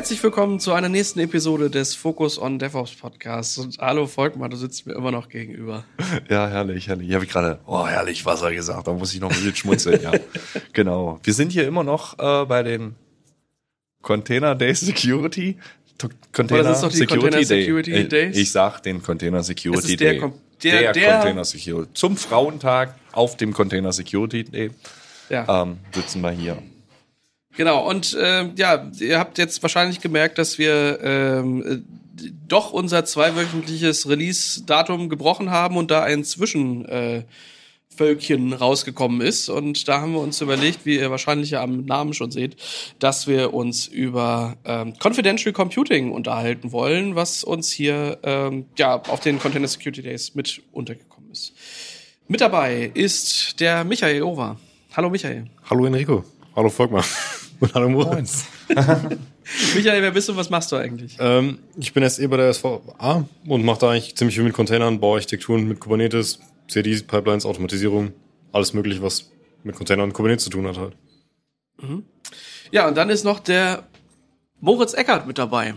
Herzlich willkommen zu einer nächsten Episode des Focus on DevOps Podcasts. Und hallo Volkmar, du sitzt mir immer noch gegenüber. Ja, herrlich, herrlich. Ich habe gerade, oh, herrlich Wasser gesagt. Da muss ich noch ein bisschen schmunzeln, ja. Genau. Wir sind hier immer noch äh, bei dem Container Day Security. Container das ist doch die Security, Container Security Day. Days. Ich sag den Container Security der, Day. Der, der, Container Security. Zum Frauentag auf dem Container Security Day ja. ähm, sitzen wir hier. Genau, und äh, ja, ihr habt jetzt wahrscheinlich gemerkt, dass wir ähm, doch unser zweiwöchentliches Release-Datum gebrochen haben und da ein Zwischen... Äh, rausgekommen ist. Und da haben wir uns überlegt, wie ihr wahrscheinlich ja am Namen schon seht, dass wir uns über ähm, Confidential Computing unterhalten wollen, was uns hier ähm, ja auf den Container Security Days mit untergekommen ist. Mit dabei ist der Michael Over. Hallo Michael. Hallo Enrico. Hallo Volkmar. Und hallo Moritz. Michael, wer bist du? Was machst du eigentlich? Ähm, ich bin SE bei der SVA und mache da eigentlich ziemlich viel mit Containern, baue Architekturen mit Kubernetes, CDs, Automatisierung, alles mögliche, was mit Containern und Kubernetes zu tun hat halt. Mhm. Ja, und dann ist noch der Moritz Eckert mit dabei.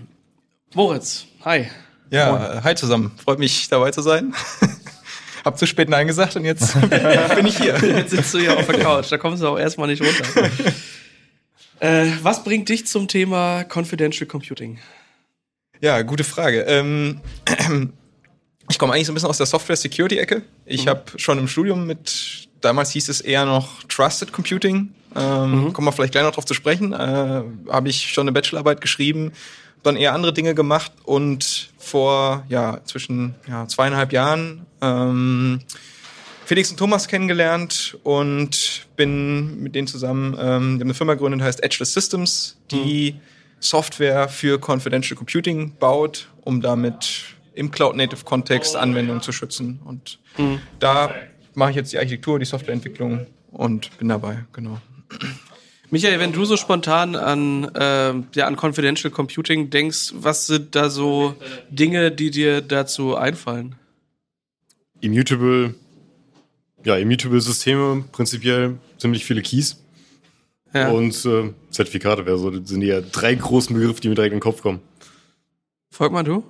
Moritz, hi. Ja, Moin. hi zusammen. Freut mich dabei zu sein. Hab zu spät Nein gesagt und jetzt bin ich hier. Jetzt sitzt du hier auf der Couch, da kommst du auch erstmal nicht runter. äh, was bringt dich zum Thema Confidential Computing? Ja, gute Frage. Ähm, ich komme eigentlich so ein bisschen aus der Software-Security-Ecke. Ich mhm. habe schon im Studium mit, damals hieß es eher noch Trusted Computing, ähm, mhm. kommen wir vielleicht gleich noch drauf zu sprechen, äh, habe ich schon eine Bachelorarbeit geschrieben, dann eher andere Dinge gemacht und vor ja zwischen ja, zweieinhalb Jahren ähm, Felix und Thomas kennengelernt und bin mit denen zusammen, ähm, die haben eine Firma gegründet, heißt Edgeless Systems, die mhm. Software für Confidential Computing baut, um damit im Cloud-Native-Kontext Anwendungen zu schützen. Und mhm. da mache ich jetzt die Architektur, die Softwareentwicklung und bin dabei, genau. Michael, wenn du so spontan an, äh, ja, an Confidential Computing denkst, was sind da so Dinge, die dir dazu einfallen? Immutable, ja, immutable Systeme, prinzipiell ziemlich viele Keys. Ja. Und äh, Zertifikate wäre so, das sind ja drei großen Begriffe, die mir direkt in den Kopf kommen. Folg mal du?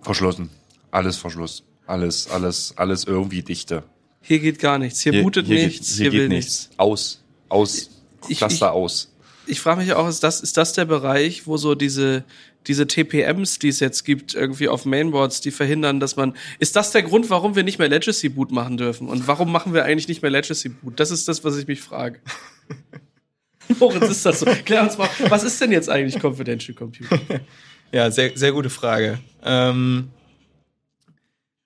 Verschlossen. Alles verschlossen. Alles, alles, alles irgendwie dichte. Hier geht gar nichts. Hier, hier bootet hier nichts. Geht, hier, hier will nichts. nichts. Aus. Aus. Ich, Cluster ich, aus. Ich frage mich auch, ist das, ist das der Bereich, wo so diese, diese TPMs, die es jetzt gibt, irgendwie auf Mainboards, die verhindern, dass man. Ist das der Grund, warum wir nicht mehr Legacy Boot machen dürfen? Und warum machen wir eigentlich nicht mehr Legacy Boot? Das ist das, was ich mich frage. Moritz, ist das so? Klär uns mal, was ist denn jetzt eigentlich Confidential Computing? Ja, sehr, sehr gute Frage. Ähm,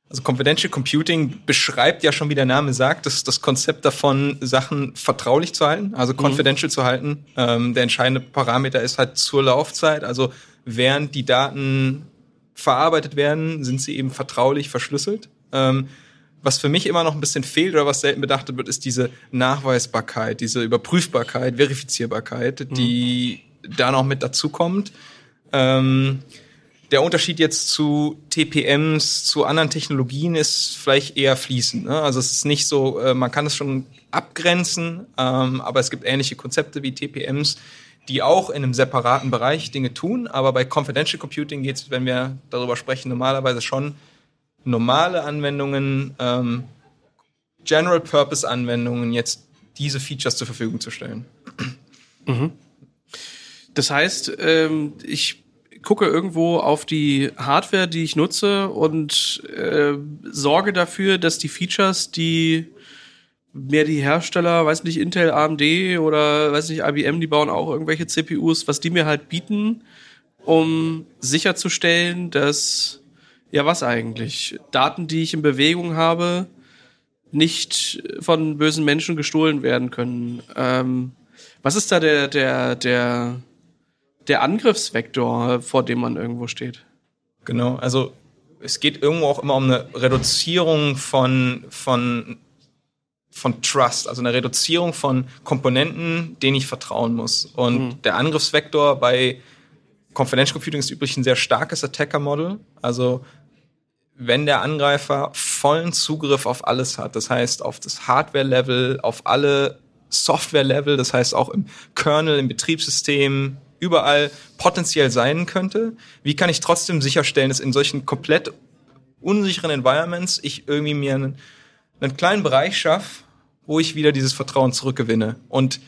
also Confidential Computing beschreibt ja schon, wie der Name sagt, das, das Konzept davon, Sachen vertraulich zu halten, also mhm. confidential mhm. zu halten. Ähm, der entscheidende Parameter ist halt zur Laufzeit, also während die Daten verarbeitet werden, sind sie eben vertraulich verschlüsselt. Ähm, was für mich immer noch ein bisschen fehlt oder was selten bedacht wird, ist diese Nachweisbarkeit, diese Überprüfbarkeit, Verifizierbarkeit, mhm. die da noch mit dazu kommt. Ähm, der Unterschied jetzt zu TPMs, zu anderen Technologien ist vielleicht eher fließend. Ne? Also es ist nicht so, äh, man kann es schon abgrenzen, ähm, aber es gibt ähnliche Konzepte wie TPMs, die auch in einem separaten Bereich Dinge tun. Aber bei Confidential Computing geht es, wenn wir darüber sprechen, normalerweise schon normale Anwendungen, ähm, General Purpose Anwendungen jetzt diese Features zur Verfügung zu stellen. Mhm. Das heißt, ähm, ich gucke irgendwo auf die Hardware, die ich nutze und äh, sorge dafür, dass die Features, die mehr die Hersteller, weiß nicht, Intel, AMD oder weiß nicht, IBM, die bauen auch irgendwelche CPUs, was die mir halt bieten, um sicherzustellen, dass, ja, was eigentlich, Daten, die ich in Bewegung habe, nicht von bösen Menschen gestohlen werden können. Ähm, was ist da der, der, der, der Angriffsvektor, vor dem man irgendwo steht. Genau, also es geht irgendwo auch immer um eine Reduzierung von, von, von Trust, also eine Reduzierung von Komponenten, denen ich vertrauen muss. Und mhm. der Angriffsvektor bei Confidential Computing ist übrigens ein sehr starkes Attacker-Model. Also wenn der Angreifer vollen Zugriff auf alles hat, das heißt auf das Hardware-Level, auf alle Software-Level, das heißt auch im Kernel, im Betriebssystem, überall potenziell sein könnte, wie kann ich trotzdem sicherstellen, dass in solchen komplett unsicheren Environments ich irgendwie mir einen, einen kleinen Bereich schaffe, wo ich wieder dieses Vertrauen zurückgewinne. Und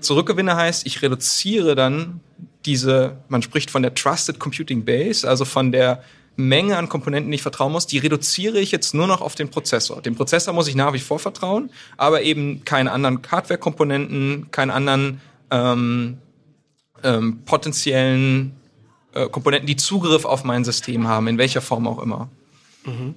zurückgewinne heißt, ich reduziere dann diese, man spricht von der Trusted Computing Base, also von der Menge an Komponenten, die ich vertrauen muss, die reduziere ich jetzt nur noch auf den Prozessor. Dem Prozessor muss ich nach wie vor vertrauen, aber eben keine anderen Hardware-Komponenten, keinen anderen ähm, ähm, potenziellen äh, Komponenten, die Zugriff auf mein System haben, in welcher Form auch immer. Mhm.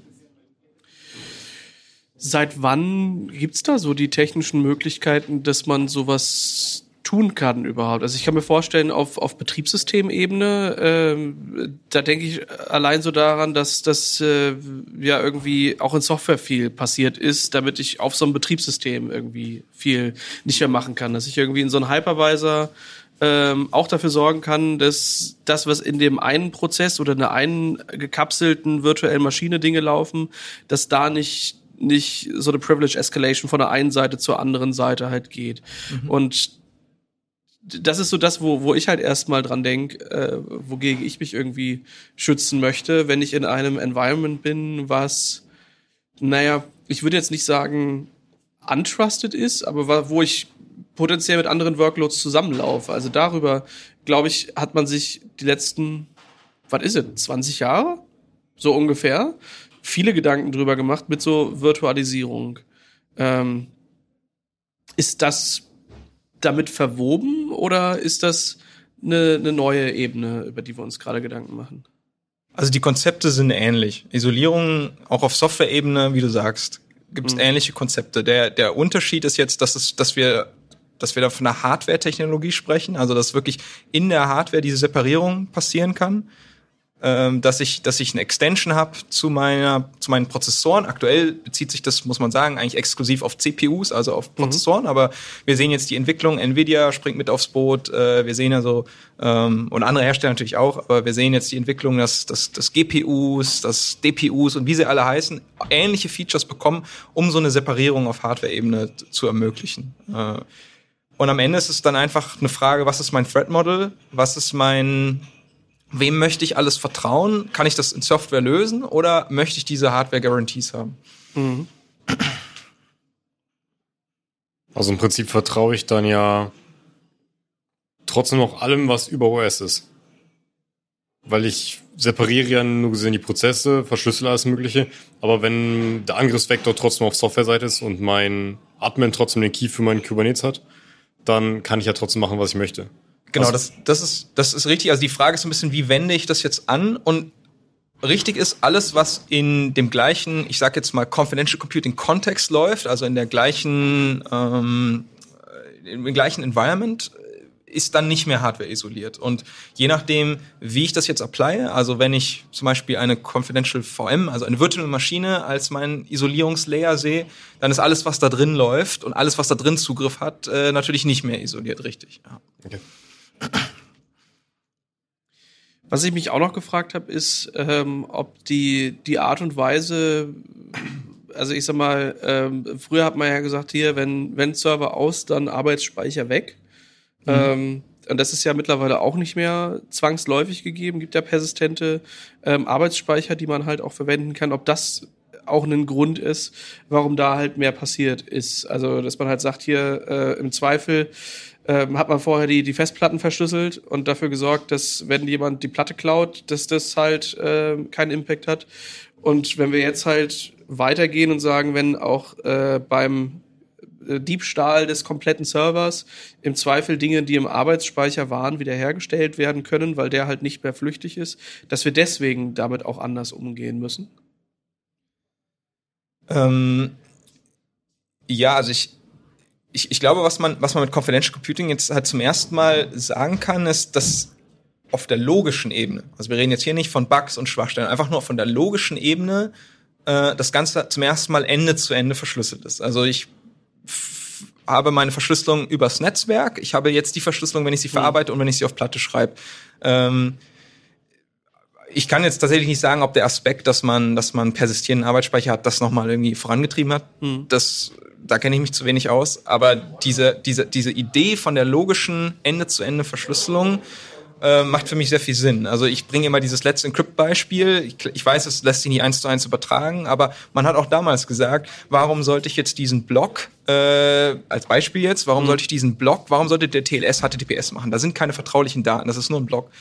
Seit wann gibt's da so die technischen Möglichkeiten, dass man sowas tun kann überhaupt. Also ich kann mir vorstellen, auf, auf Betriebssystemebene, ähm, da denke ich allein so daran, dass das äh, ja irgendwie auch in Software viel passiert ist, damit ich auf so einem Betriebssystem irgendwie viel nicht mehr machen kann. Dass ich irgendwie in so einen Hypervisor ähm, auch dafür sorgen kann, dass das, was in dem einen Prozess oder in einer einen gekapselten virtuellen Maschine Dinge laufen, dass da nicht nicht so eine Privilege Escalation von der einen Seite zur anderen Seite halt geht. Mhm. Und das ist so das, wo, wo ich halt erstmal dran denke, äh, wogegen ich mich irgendwie schützen möchte, wenn ich in einem Environment bin, was, naja, ich würde jetzt nicht sagen untrusted ist, aber wo ich potenziell mit anderen Workloads zusammenlaufe. Also darüber, glaube ich, hat man sich die letzten, was ist es, 20 Jahre? So ungefähr. Viele Gedanken drüber gemacht mit so Virtualisierung. Ähm, ist das damit verwoben oder ist das eine, eine neue Ebene, über die wir uns gerade Gedanken machen? Also die Konzepte sind ähnlich. Isolierung auch auf Software-Ebene, wie du sagst, gibt es mhm. ähnliche Konzepte. Der, der Unterschied ist jetzt, dass, es, dass wir dass wir da von einer Hardware-Technologie sprechen, also dass wirklich in der Hardware diese Separierung passieren kann ähm, dass ich, dass ich eine Extension habe zu meiner, zu meinen Prozessoren. Aktuell bezieht sich das, muss man sagen, eigentlich exklusiv auf CPUs, also auf mhm. Prozessoren. Mhm. Aber wir sehen jetzt die Entwicklung. Nvidia springt mit aufs Boot. Äh, wir sehen also ähm, und andere Hersteller natürlich auch. Aber wir sehen jetzt die Entwicklung, dass, dass, dass GPUs, dass DPUs und wie sie alle heißen, ähnliche Features bekommen, um so eine Separierung auf Hardware-Ebene zu ermöglichen. Äh, und am Ende ist es dann einfach eine Frage, was ist mein Threat Model? Was ist mein wem möchte ich alles vertrauen? Kann ich das in Software lösen oder möchte ich diese Hardware-Guarantees haben? Mhm. Also im Prinzip vertraue ich dann ja trotzdem noch allem, was über OS ist. Weil ich separiere ja nur gesehen die Prozesse, verschlüssel alles Mögliche. Aber wenn der Angriffsvektor trotzdem auf Software-Seite ist und mein Admin trotzdem den Key für meinen Kubernetes hat, dann kann ich ja trotzdem machen, was ich möchte. Genau, das, das, ist, das ist richtig. Also die Frage ist ein bisschen, wie wende ich das jetzt an? Und richtig ist, alles, was in dem gleichen, ich sag jetzt mal, Confidential Computing Kontext läuft, also in der gleichen, ähm, im gleichen Environment, ist dann nicht mehr hardware isoliert. Und je nachdem, wie ich das jetzt applye, also wenn ich zum Beispiel eine Confidential VM, also eine virtuelle Maschine als mein Isolierungslayer sehe, dann ist alles, was da drin läuft und alles, was da drin Zugriff hat, äh, natürlich nicht mehr isoliert, richtig. Ja. Okay. Was ich mich auch noch gefragt habe, ist, ähm, ob die, die Art und Weise, also ich sag mal, ähm, früher hat man ja gesagt, hier, wenn, wenn Server aus, dann Arbeitsspeicher weg. Mhm. Ähm, und das ist ja mittlerweile auch nicht mehr zwangsläufig gegeben, gibt ja persistente ähm, Arbeitsspeicher, die man halt auch verwenden kann. Ob das auch ein Grund ist, warum da halt mehr passiert ist. Also, dass man halt sagt, hier äh, im Zweifel ähm, hat man vorher die, die Festplatten verschlüsselt und dafür gesorgt, dass wenn jemand die Platte klaut, dass das halt äh, keinen Impact hat. Und wenn wir jetzt halt weitergehen und sagen, wenn auch äh, beim äh, Diebstahl des kompletten Servers im Zweifel Dinge, die im Arbeitsspeicher waren, wiederhergestellt werden können, weil der halt nicht mehr flüchtig ist, dass wir deswegen damit auch anders umgehen müssen? Ähm, ja, also ich, ich, ich glaube, was man, was man mit Confidential Computing jetzt halt zum ersten Mal sagen kann, ist, dass auf der logischen Ebene, also wir reden jetzt hier nicht von Bugs und Schwachstellen, einfach nur von der logischen Ebene, äh, das Ganze zum ersten Mal Ende zu Ende verschlüsselt ist. Also ich habe meine Verschlüsselung übers Netzwerk, ich habe jetzt die Verschlüsselung, wenn ich sie mhm. verarbeite und wenn ich sie auf Platte schreibe. Ähm, ich kann jetzt tatsächlich nicht sagen, ob der Aspekt, dass man, dass man persistierenden Arbeitsspeicher hat, das nochmal irgendwie vorangetrieben hat. Mhm. Das da kenne ich mich zu wenig aus, aber diese, diese, diese Idee von der logischen Ende-zu-Ende-Verschlüsselung äh, macht für mich sehr viel Sinn. Also ich bringe immer dieses Let's Encrypt-Beispiel. Ich, ich weiß, es lässt sich nie eins zu eins übertragen, aber man hat auch damals gesagt, warum sollte ich jetzt diesen Block, äh, als Beispiel jetzt, warum mhm. sollte ich diesen Block, warum sollte der TLS HTTPS machen? Da sind keine vertraulichen Daten, das ist nur ein Block.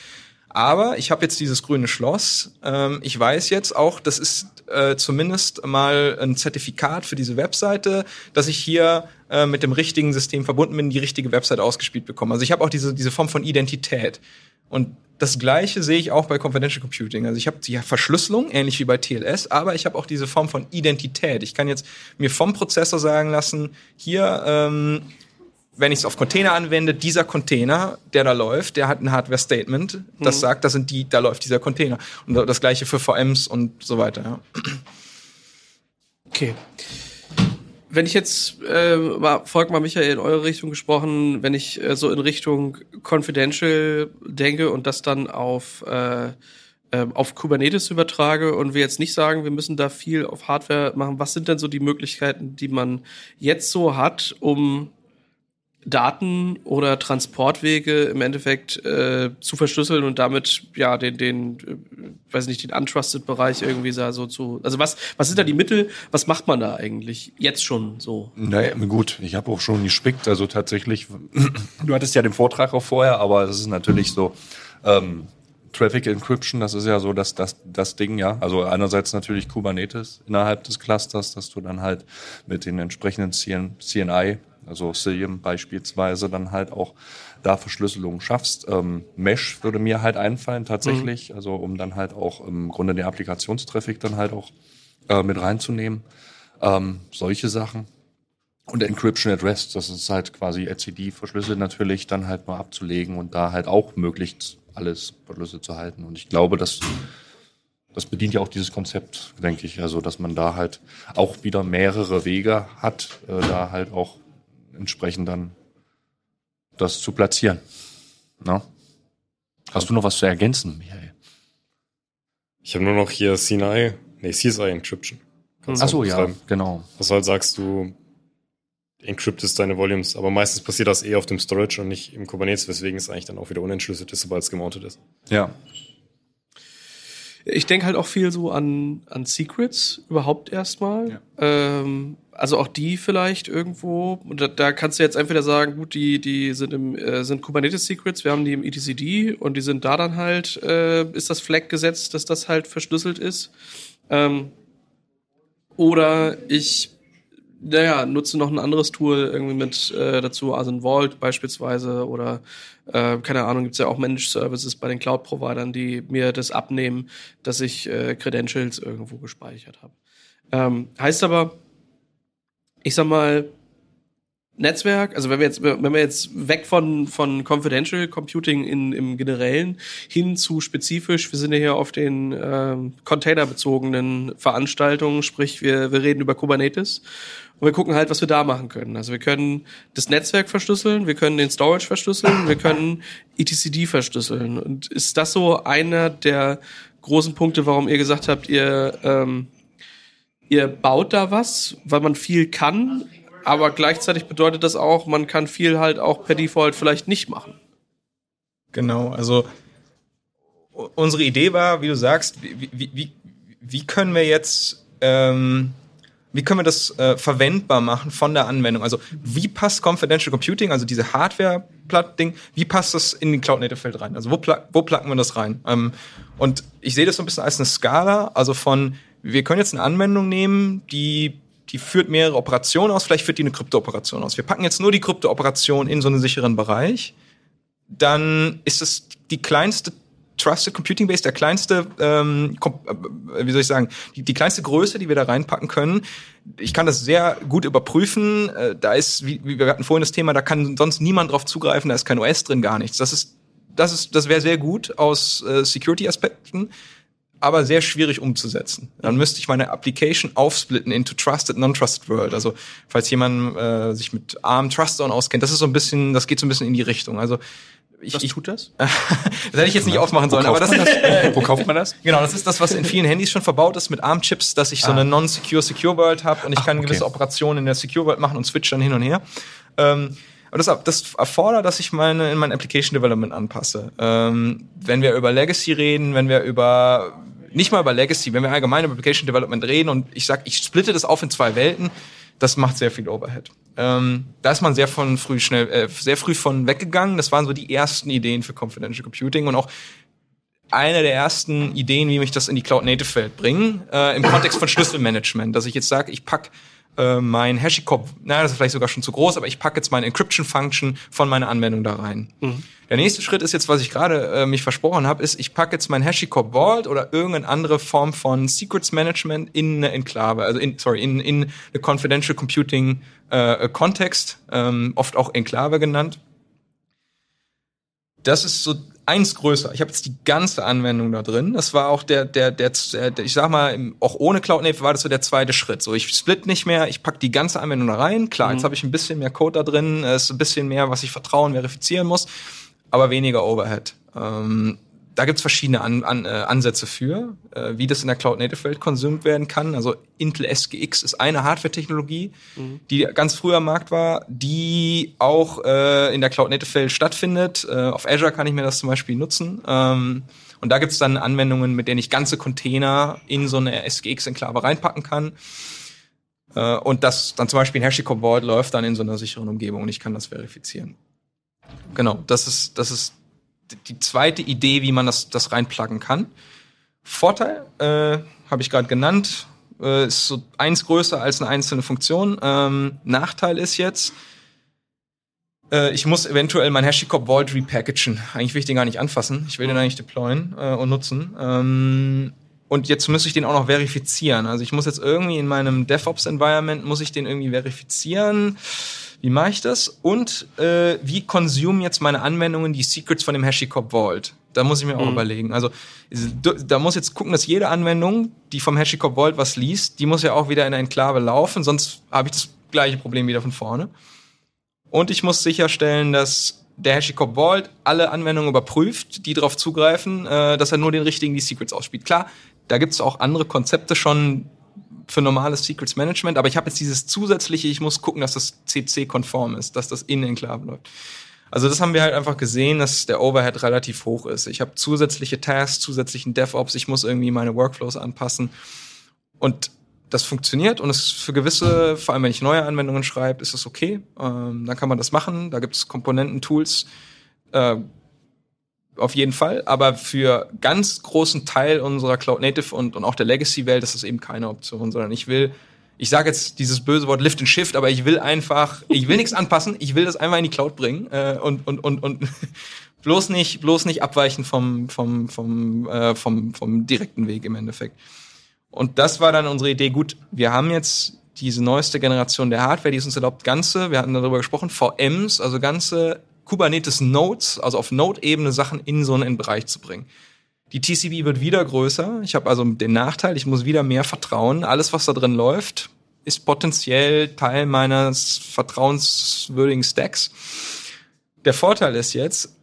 Aber ich habe jetzt dieses grüne Schloss. Ähm, ich weiß jetzt auch, das ist äh, zumindest mal ein Zertifikat für diese Webseite, dass ich hier äh, mit dem richtigen System verbunden bin, die richtige Webseite ausgespielt bekomme. Also ich habe auch diese, diese Form von Identität. Und das Gleiche sehe ich auch bei Confidential Computing. Also ich habe die Verschlüsselung, ähnlich wie bei TLS, aber ich habe auch diese Form von Identität. Ich kann jetzt mir vom Prozessor sagen lassen, hier, ähm, wenn ich es auf Container anwende, dieser Container, der da läuft, der hat ein Hardware-Statement, das mhm. sagt, da sind die, da läuft dieser Container. Und das gleiche für VMs und so weiter. Ja. Okay wenn ich jetzt, äh, mal, folgt mal Michael in eure Richtung gesprochen, wenn ich äh, so in Richtung Confidential denke und das dann auf, äh, äh, auf Kubernetes übertrage und wir jetzt nicht sagen, wir müssen da viel auf Hardware machen, was sind denn so die Möglichkeiten, die man jetzt so hat, um Daten oder Transportwege im Endeffekt äh, zu verschlüsseln und damit ja den den äh, weiß nicht den untrusted Bereich irgendwie so zu also was was sind da die Mittel was macht man da eigentlich jetzt schon so naja gut ich habe auch schon gespickt also tatsächlich du hattest ja den Vortrag auch vorher aber es ist natürlich so ähm, Traffic Encryption, das ist ja so das, das, das Ding, ja. Also einerseits natürlich Kubernetes innerhalb des Clusters, dass du dann halt mit den entsprechenden CNI also Cilium beispielsweise dann halt auch da Verschlüsselung schaffst. Ähm, Mesh würde mir halt einfallen tatsächlich, mhm. also um dann halt auch im Grunde den Applikationstraffic dann halt auch äh, mit reinzunehmen. Ähm, solche Sachen. Und Encryption at Rest, das ist halt quasi etcd verschlüsselt natürlich, dann halt mal abzulegen und da halt auch möglichst alles verschlüsselt zu halten. Und ich glaube, dass das bedient ja auch dieses Konzept, denke ich. Also, dass man da halt auch wieder mehrere Wege hat, äh, da halt auch entsprechend dann das zu platzieren. Na? Hast du noch was zu ergänzen, Michael? Ich habe nur noch hier CNI, nee, CSI Encryption. Ach so, ja, genau. Was halt sagst du, encryptest deine Volumes, aber meistens passiert das eh auf dem Storage und nicht im Kubernetes, weswegen es eigentlich dann auch wieder unentschlüsselt ist, sobald es gemountet ist. Ja. Ich denke halt auch viel so an, an Secrets überhaupt erstmal. Ja. Ähm, also auch die vielleicht irgendwo. Und da, da kannst du jetzt entweder sagen, gut, die, die sind im äh, sind Kubernetes Secrets, wir haben die im etcd und die sind da dann halt, äh, ist das Flag gesetzt, dass das halt verschlüsselt ist. Ähm, oder ich naja, nutze noch ein anderes Tool irgendwie mit äh, dazu, also ein Vault beispielsweise oder äh, keine Ahnung, gibt's ja auch Managed Services bei den Cloud-Providern, die mir das abnehmen, dass ich äh, Credentials irgendwo gespeichert habe. Ähm, heißt aber, ich sag mal, Netzwerk, also wenn wir jetzt, wenn wir jetzt weg von, von Confidential Computing in, im Generellen hin zu spezifisch, wir sind ja hier auf den ähm, containerbezogenen Veranstaltungen, sprich wir, wir reden über Kubernetes und wir gucken halt, was wir da machen können. Also wir können das Netzwerk verschlüsseln, wir können den Storage verschlüsseln, wir können etcd verschlüsseln. Und ist das so einer der großen Punkte, warum ihr gesagt habt, ihr, ähm, ihr baut da was, weil man viel kann, aber gleichzeitig bedeutet das auch, man kann viel halt auch per Default vielleicht nicht machen. Genau, also unsere Idee war, wie du sagst, wie, wie, wie, können wir jetzt ähm, wie können wir das äh, verwendbar machen von der Anwendung? Also wie passt Confidential Computing, also diese Hardware-Platt-Ding, wie passt das in den Cloud-Native-Feld rein? Also wo, pl wo placken wir das rein? Ähm, und ich sehe das so ein bisschen als eine Skala, also von, wir können jetzt eine Anwendung nehmen, die die führt mehrere Operationen aus, vielleicht führt die eine Krypto-Operation aus. Wir packen jetzt nur die Krypto-Operation in so einen sicheren Bereich, dann ist es die kleinste Trusted Computing Base, der kleinste, ähm, äh, wie soll ich sagen, die, die kleinste Größe, die wir da reinpacken können. Ich kann das sehr gut überprüfen. Äh, da ist, wie, wie wir hatten vorhin das Thema, da kann sonst niemand drauf zugreifen, da ist kein OS drin, gar nichts. Das ist, das ist, das wäre sehr gut aus äh, Security-Aspekten aber sehr schwierig umzusetzen. Dann müsste ich meine Application aufsplitten into Trusted, Non-Trusted World. Also falls jemand äh, sich mit ARM Trust Zone auskennt, das ist so ein bisschen, das geht so ein bisschen in die Richtung. Also Ich, was tut das? das hätte ich jetzt nicht aufmachen sollen, aber das, das? Wo kauft man das? Genau, das ist das, was in vielen Handys schon verbaut ist mit ARM-Chips, dass ich so ah. eine non-secure Secure World habe und ich Ach, kann gewisse okay. Operationen in der Secure World machen und switch dann hin und her. Ähm, und das, das erfordert, dass ich meine in mein Application Development anpasse. Ähm, wenn wir über Legacy reden, wenn wir über nicht mal über Legacy, wenn wir allgemein über Application Development reden und ich sage, ich splitte das auf in zwei Welten, das macht sehr viel Overhead. Ähm, da ist man sehr von früh schnell, äh, sehr früh von weggegangen. Das waren so die ersten Ideen für Confidential Computing und auch eine der ersten Ideen, wie mich das in die Cloud Native Welt bringen, äh, im Kontext von Schlüsselmanagement, dass ich jetzt sage, ich pack äh, mein HashiCorp, na, das ist vielleicht sogar schon zu groß, aber ich packe jetzt meine Encryption-Function von meiner Anwendung da rein. Mhm. Der nächste Schritt ist jetzt, was ich gerade äh, mich versprochen habe, ist, ich packe jetzt mein HashiCorp Vault oder irgendeine andere Form von Secrets Management in eine Enklave, also in, sorry, in, in eine Confidential Computing äh, Kontext, ähm, oft auch Enklave genannt. Das ist so eins größer. Ich habe jetzt die ganze Anwendung da drin. Das war auch der, der, der, der ich sag mal, auch ohne Cloud Native war das so der zweite Schritt. So, ich split nicht mehr, ich pack die ganze Anwendung da rein. Klar, mhm. jetzt habe ich ein bisschen mehr Code da drin, es ist ein bisschen mehr, was ich vertrauen, verifizieren muss, aber weniger Overhead. Ähm, da gibt's verschiedene An An äh, Ansätze für, äh, wie das in der Cloud-Native-Welt konsumiert werden kann. Also Intel SGX ist eine Hardware-Technologie, mhm. die ganz früh am Markt war, die auch äh, in der Cloud-Native-Welt stattfindet. Äh, auf Azure kann ich mir das zum Beispiel nutzen. Ähm, und da gibt's dann Anwendungen, mit denen ich ganze Container in so eine SGX-Enklave reinpacken kann. Äh, und das dann zum Beispiel ein HashiCorp Vault läuft dann in so einer sicheren Umgebung und ich kann das verifizieren. Genau, das ist, das ist die zweite Idee, wie man das, das reinpluggen kann. Vorteil, äh, habe ich gerade genannt, äh, ist so eins größer als eine einzelne Funktion. Ähm, Nachteil ist jetzt, äh, ich muss eventuell mein HashiCorp Vault repackagen. Eigentlich will ich den gar nicht anfassen. Ich will den eigentlich deployen äh, und nutzen. Ähm, und jetzt muss ich den auch noch verifizieren. Also ich muss jetzt irgendwie in meinem DevOps-Environment, muss ich den irgendwie verifizieren wie mache ich das? Und äh, wie consume jetzt meine Anwendungen die Secrets von dem HashiCorp Vault? Da muss ich mir auch mhm. überlegen. Also da muss jetzt gucken, dass jede Anwendung, die vom HashiCorp Vault was liest, die muss ja auch wieder in eine Enklave laufen, sonst habe ich das gleiche Problem wieder von vorne. Und ich muss sicherstellen, dass der HashiCorp Vault alle Anwendungen überprüft, die darauf zugreifen, äh, dass er nur den richtigen die Secrets ausspielt. Klar, da gibt es auch andere Konzepte schon, für normales Secrets Management, aber ich habe jetzt dieses zusätzliche, ich muss gucken, dass das CC-konform ist, dass das in Enklave läuft. Also das haben wir halt einfach gesehen, dass der Overhead relativ hoch ist. Ich habe zusätzliche Tasks, zusätzlichen DevOps, ich muss irgendwie meine Workflows anpassen. Und das funktioniert und es für gewisse, vor allem wenn ich neue Anwendungen schreibe, ist es okay. Ähm, dann kann man das machen. Da gibt es Komponenten-Tools. Äh, auf jeden Fall. Aber für ganz großen Teil unserer Cloud Native und, und auch der Legacy-Welt ist das eben keine Option, sondern ich will, ich sage jetzt dieses böse Wort Lift and Shift, aber ich will einfach, ich will nichts anpassen, ich will das einfach in die Cloud bringen äh, und, und, und, und bloß nicht, bloß nicht abweichen vom, vom, vom, äh, vom, vom direkten Weg im Endeffekt. Und das war dann unsere Idee. Gut, wir haben jetzt diese neueste Generation der Hardware, die es uns erlaubt, ganze, wir hatten darüber gesprochen, VMs, also ganze Kubernetes Nodes, also auf Node-Ebene Sachen in so einen Bereich zu bringen. Die TCP wird wieder größer. Ich habe also den Nachteil, ich muss wieder mehr vertrauen. Alles, was da drin läuft, ist potenziell Teil meines vertrauenswürdigen Stacks. Der Vorteil ist jetzt,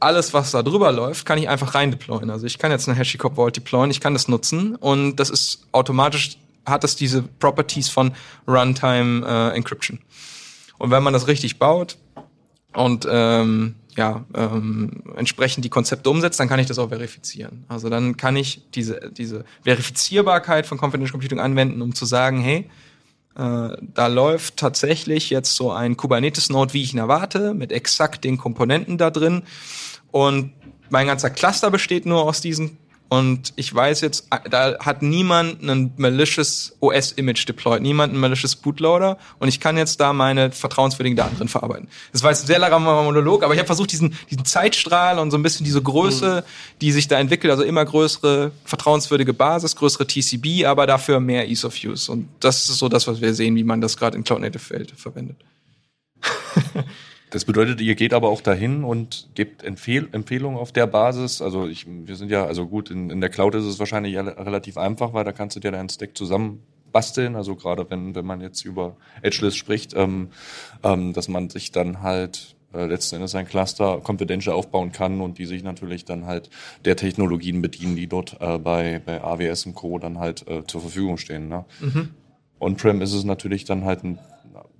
alles, was da drüber läuft, kann ich einfach rein deployen. Also ich kann jetzt eine HashiCorp Vault deployen, ich kann das nutzen und das ist automatisch, hat es diese Properties von Runtime äh, Encryption. Und wenn man das richtig baut, und ähm, ja, ähm, entsprechend die Konzepte umsetzt, dann kann ich das auch verifizieren. Also dann kann ich diese, diese Verifizierbarkeit von Confidential Computing anwenden, um zu sagen, hey, äh, da läuft tatsächlich jetzt so ein Kubernetes-Node, wie ich ihn erwarte, mit exakt den Komponenten da drin. Und mein ganzer Cluster besteht nur aus diesen und ich weiß jetzt, da hat niemand ein malicious OS-Image deployed, niemand ein malicious Bootloader und ich kann jetzt da meine vertrauenswürdigen Daten drin verarbeiten. Das war jetzt ein sehr langer Monolog, aber ich habe versucht, diesen, diesen Zeitstrahl und so ein bisschen diese Größe, mhm. die sich da entwickelt, also immer größere vertrauenswürdige Basis, größere TCB, aber dafür mehr Ease of Use. Und das ist so das, was wir sehen, wie man das gerade in Cloud Native Welt verwendet. Das bedeutet, ihr geht aber auch dahin und gebt Empfehl Empfehlungen auf der Basis. Also ich, wir sind ja, also gut, in, in der Cloud ist es wahrscheinlich relativ einfach, weil da kannst du dir deinen Stack zusammen basteln. Also gerade wenn, wenn man jetzt über Edgeless spricht, ähm, ähm, dass man sich dann halt äh, letzten Endes ein Cluster confidential aufbauen kann und die sich natürlich dann halt der Technologien bedienen, die dort äh, bei, bei AWS und Co. dann halt äh, zur Verfügung stehen. Ne? Mhm. On-Prem ist es natürlich dann halt ein,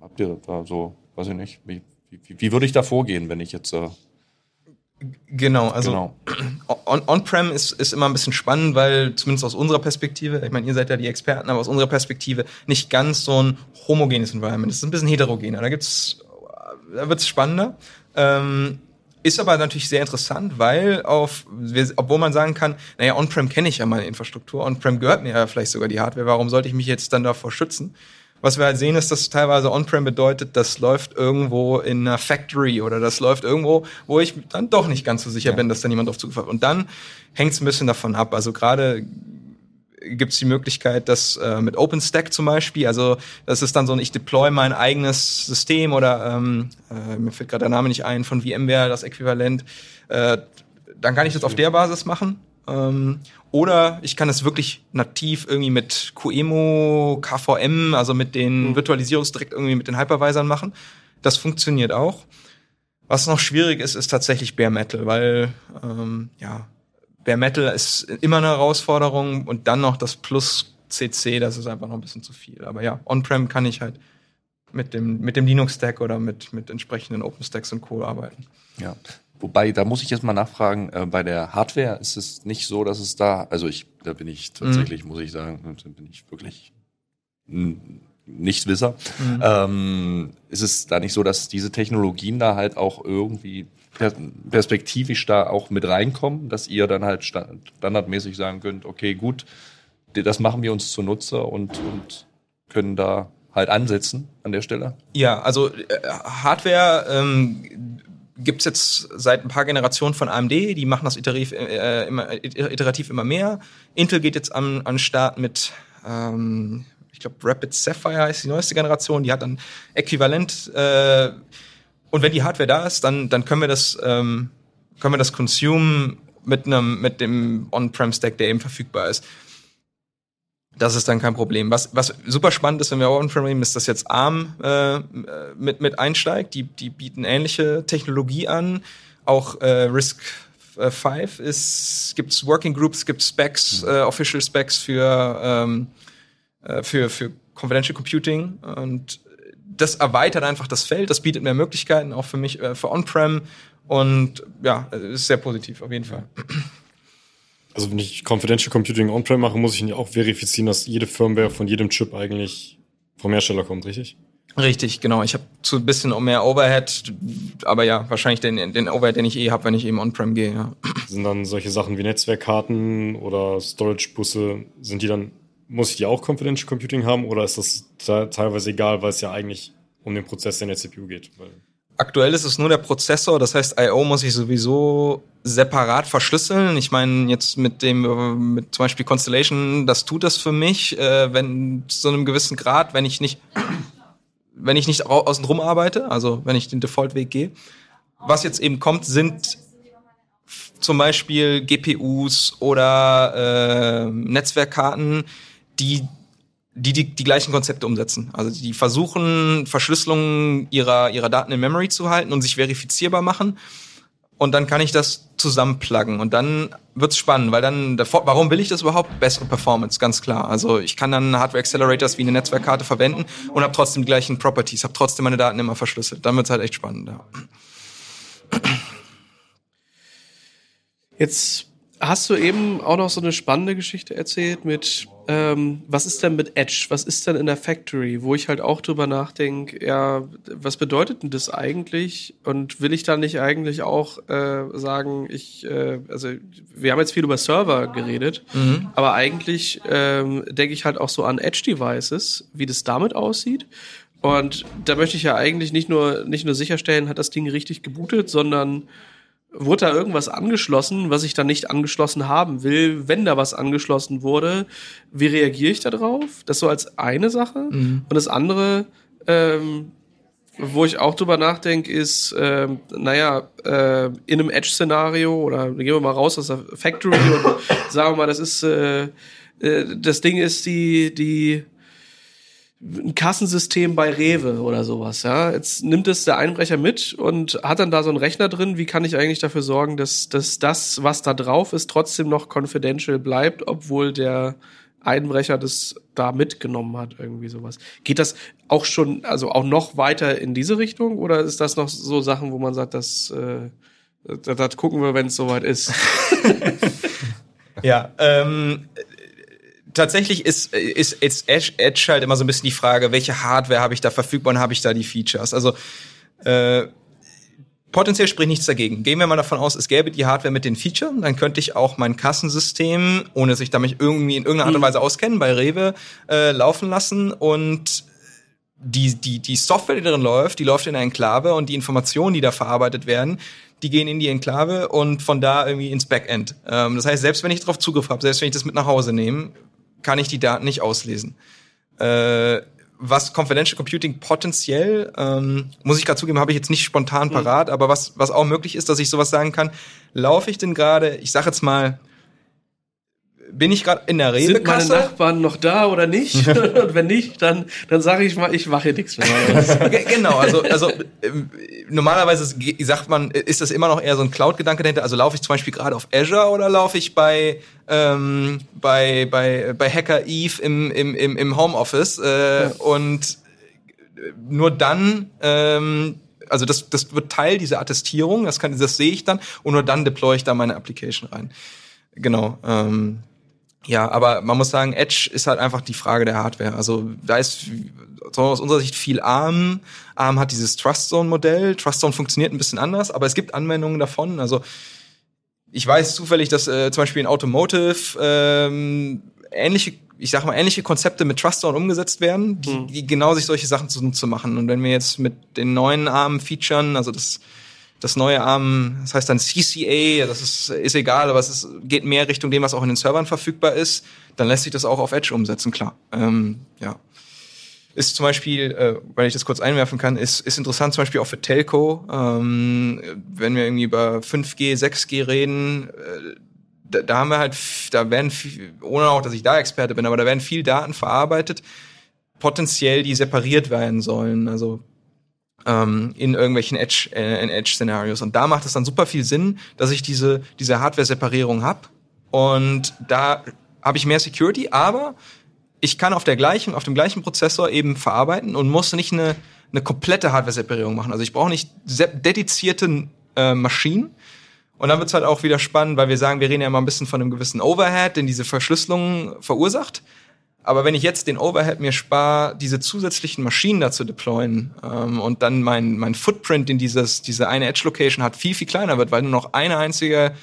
habt ihr da so, weiß ich nicht, wie, wie, wie würde ich da vorgehen, wenn ich jetzt äh, Genau, also genau. On-Prem on ist, ist immer ein bisschen spannend, weil zumindest aus unserer Perspektive, ich meine, ihr seid ja die Experten, aber aus unserer Perspektive nicht ganz so ein homogenes Environment. Es ist ein bisschen heterogener. Da gibt's, da wird's spannender. Ähm, ist aber natürlich sehr interessant, weil auf, obwohl man sagen kann, naja, On-Prem kenne ich ja meine Infrastruktur, On-Prem gehört mir ja vielleicht sogar die Hardware, warum sollte ich mich jetzt dann davor schützen? Was wir halt sehen, ist, dass teilweise On-Prem bedeutet, das läuft irgendwo in einer Factory oder das läuft irgendwo, wo ich dann doch nicht ganz so sicher ja. bin, dass da niemand drauf zugreift. Und dann hängt es ein bisschen davon ab. Also gerade gibt es die Möglichkeit, dass äh, mit OpenStack zum Beispiel, also das ist dann so ein, ich deploy mein eigenes System oder ähm, äh, mir fällt gerade der Name nicht ein, von VMware, das Äquivalent, äh, dann kann ich das auf der Basis machen. Ähm, oder ich kann es wirklich nativ irgendwie mit QEMU, KVM, also mit den mhm. Virtualisierungs direkt irgendwie mit den Hypervisern machen. Das funktioniert auch. Was noch schwierig ist, ist tatsächlich Bare Metal, weil ähm, ja, Bare Metal ist immer eine Herausforderung und dann noch das Plus CC, das ist einfach noch ein bisschen zu viel. Aber ja, On-Prem kann ich halt mit dem, mit dem Linux-Stack oder mit, mit entsprechenden OpenStacks und Co. arbeiten. Ja, Wobei, da muss ich jetzt mal nachfragen, äh, bei der Hardware ist es nicht so, dass es da, also ich, da bin ich tatsächlich, mhm. muss ich sagen, da bin ich wirklich nicht Wisser. Mhm. Ähm, ist es da nicht so, dass diese Technologien da halt auch irgendwie perspektivisch da auch mit reinkommen, dass ihr dann halt standardmäßig sagen könnt, okay, gut, das machen wir uns zunutze und, und können da halt ansetzen an der Stelle? Ja, also äh, Hardware ähm, gibt's jetzt seit ein paar Generationen von AMD, die machen das iterativ, äh, immer, iterativ immer mehr. Intel geht jetzt an, an Start mit, ähm, ich glaube, Rapid Sapphire heißt die neueste Generation, die hat dann äquivalent. Äh, und wenn die Hardware da ist, dann, dann können wir das, ähm, können wir das consume mit einem, mit dem On-Prem-Stack, der eben verfügbar ist. Das ist dann kein Problem. Was, was super spannend ist, wenn wir on nehmen, ist, dass jetzt ARM äh, mit, mit einsteigt. Die, die bieten ähnliche Technologie an. Auch äh, Risk 5 ist, gibt's Working Groups, gibt Specs, mhm. äh, Official Specs für, ähm, äh, für, für Confidential Computing. Und das erweitert einfach das Feld, das bietet mehr Möglichkeiten, auch für mich, äh, für On-Prem. Und ja, ist sehr positiv, auf jeden Fall also wenn ich Confidential Computing On-Prem mache, muss ich auch verifizieren, dass jede Firmware von jedem Chip eigentlich vom Hersteller kommt, richtig? Richtig, genau. Ich habe zu ein bisschen mehr Overhead, aber ja, wahrscheinlich den, den Overhead, den ich eh habe, wenn ich eben On-Prem gehe. Ja. Sind dann solche Sachen wie Netzwerkkarten oder Storage-Busse, sind die dann, muss ich die auch Confidential Computing haben oder ist das teilweise egal, weil es ja eigentlich um den Prozess in der CPU geht? Weil Aktuell ist es nur der Prozessor, das heißt, I.O. muss ich sowieso separat verschlüsseln. Ich meine, jetzt mit dem, mit zum Beispiel Constellation, das tut das für mich, äh, wenn zu einem gewissen Grad, wenn ich nicht, wenn ich nicht außen drum arbeite, also wenn ich den Default-Weg gehe. Was jetzt eben kommt, sind zum Beispiel GPUs oder äh, Netzwerkkarten, die die, die die gleichen Konzepte umsetzen. Also die versuchen, Verschlüsselung ihrer, ihrer Daten in Memory zu halten und sich verifizierbar machen. Und dann kann ich das zusammenpluggen. Und dann wird's spannend, weil dann, warum will ich das überhaupt? Bessere Performance, ganz klar. Also ich kann dann Hardware Accelerators wie eine Netzwerkkarte verwenden und habe trotzdem die gleichen Properties, habe trotzdem meine Daten immer verschlüsselt. Dann wird's halt echt spannend. Ja. Jetzt hast du eben auch noch so eine spannende Geschichte erzählt mit, ähm, was ist denn mit Edge? Was ist denn in der Factory? Wo ich halt auch drüber nachdenke, ja, was bedeutet denn das eigentlich? Und will ich da nicht eigentlich auch äh, sagen, ich, äh, also wir haben jetzt viel über Server geredet, mhm. aber eigentlich ähm, denke ich halt auch so an Edge-Devices, wie das damit aussieht. Und da möchte ich ja eigentlich nicht nur, nicht nur sicherstellen, hat das Ding richtig gebootet, sondern wurde da irgendwas angeschlossen, was ich dann nicht angeschlossen haben will. Wenn da was angeschlossen wurde, wie reagiere ich da drauf? Das so als eine Sache. Mhm. Und das andere, ähm, wo ich auch drüber nachdenke, ist, ähm, naja, äh, in einem Edge-Szenario oder gehen wir mal raus aus der Factory und sagen wir mal, das ist, äh, äh, das Ding ist die, die ein Kassensystem bei Rewe oder sowas, ja. Jetzt nimmt es der Einbrecher mit und hat dann da so einen Rechner drin. Wie kann ich eigentlich dafür sorgen, dass, dass das, was da drauf ist, trotzdem noch confidential bleibt, obwohl der Einbrecher das da mitgenommen hat, irgendwie sowas. Geht das auch schon, also auch noch weiter in diese Richtung oder ist das noch so Sachen, wo man sagt, das, äh, das, das gucken wir, wenn es soweit ist? ja, ähm, tatsächlich ist, ist, ist Edge, Edge halt immer so ein bisschen die Frage, welche Hardware habe ich da verfügbar und habe ich da die Features? Also äh, potenziell spricht nichts dagegen. Gehen wir mal davon aus, es gäbe die Hardware mit den Features, dann könnte ich auch mein Kassensystem, ohne sich damit irgendwie in irgendeiner Art und mhm. Weise auskennen, bei Rewe äh, laufen lassen und die, die, die Software, die darin läuft, die läuft in einer Enklave und die Informationen, die da verarbeitet werden, die gehen in die Enklave und von da irgendwie ins Backend. Ähm, das heißt, selbst wenn ich darauf Zugriff habe, selbst wenn ich das mit nach Hause nehme, kann ich die Daten nicht auslesen. Äh, was Confidential Computing potenziell, ähm, muss ich gerade zugeben, habe ich jetzt nicht spontan mhm. parat, mhm. aber was, was auch möglich ist, dass ich sowas sagen kann, laufe ich denn gerade, ich sage jetzt mal, bin ich gerade in der Rewe Sind meine Nachbarn noch da oder nicht? und wenn nicht, dann, dann sage ich mal, ich mache nichts mehr. genau, also, also ähm, normalerweise sagt man, ist das immer noch eher so ein Cloud-Gedanke dahinter. Also laufe ich zum Beispiel gerade auf Azure oder laufe ich bei ähm, bei bei bei Hacker Eve im im im, im Homeoffice äh, ja. und nur dann ähm, also das, das wird Teil dieser Attestierung, das, kann, das sehe ich dann und nur dann deploy ich da meine Application rein. Genau. Ähm, ja, aber man muss sagen, Edge ist halt einfach die Frage der Hardware. Also da ist aus unserer Sicht viel ARM. ARM hat dieses Trustzone-Modell. Trustzone funktioniert ein bisschen anders, aber es gibt Anwendungen davon. Also ich weiß zufällig, dass äh, zum Beispiel in Automotive ähm, ähnliche, ich sag mal, ähnliche Konzepte mit Trustzone umgesetzt werden, die, mhm. die genau sich solche Sachen zu, zu machen. Und wenn wir jetzt mit den neuen ARM-Featuren, also das das neue ARM, das heißt dann CCA, das ist, ist egal, aber es ist, geht mehr Richtung dem, was auch in den Servern verfügbar ist, dann lässt sich das auch auf Edge umsetzen, klar. Ähm, ja. Ist zum Beispiel, äh, weil ich das kurz einwerfen kann, ist, ist interessant zum Beispiel auch für Telco, ähm, wenn wir irgendwie über 5G, 6G reden, äh, da, da haben wir halt, da werden, ohne auch, dass ich da Experte bin, aber da werden viel Daten verarbeitet, potenziell die separiert werden sollen. Also ähm, in irgendwelchen Edge, äh, Edge-Szenarios. Und da macht es dann super viel Sinn, dass ich diese, diese Hardware-Separierung habe. Und da habe ich mehr Security, aber ich kann auf der gleichen, auf dem gleichen Prozessor eben verarbeiten und muss nicht eine, eine komplette Hardware-Separierung machen. Also ich brauche nicht dedizierte äh, Maschinen. Und dann wird's halt auch wieder spannend, weil wir sagen, wir reden ja immer ein bisschen von einem gewissen Overhead, den diese Verschlüsselung verursacht. Aber wenn ich jetzt den Overhead mir spare, diese zusätzlichen Maschinen da zu deployen ähm, und dann mein, mein Footprint in dieses, diese eine Edge-Location hat viel, viel kleiner wird, weil nur noch eine einzige,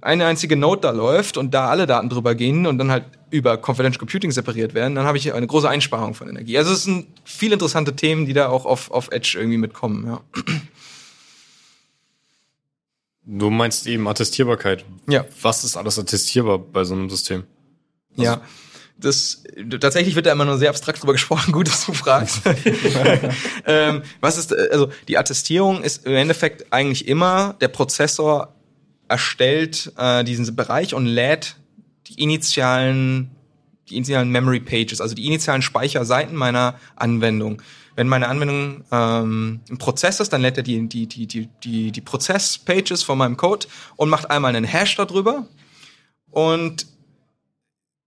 eine einzige Node da läuft und da alle Daten drüber gehen und dann halt über Confidential Computing separiert werden, dann habe ich eine große Einsparung von Energie. Also es sind viele interessante Themen, die da auch auf, auf Edge irgendwie mitkommen, ja. Du meinst eben Attestierbarkeit. Ja. Was ist alles attestierbar bei so einem System? Also ja das tatsächlich wird da immer nur sehr abstrakt drüber gesprochen. Gut, dass du fragst. ähm, was ist also die Attestierung ist im Endeffekt eigentlich immer der Prozessor erstellt äh, diesen Bereich und lädt die initialen die initialen Memory Pages, also die initialen Speicherseiten meiner Anwendung. Wenn meine Anwendung ähm, ein Prozess ist, dann lädt er die, die, die, die, die, die Prozess-Pages von meinem Code und macht einmal einen Hash darüber. Und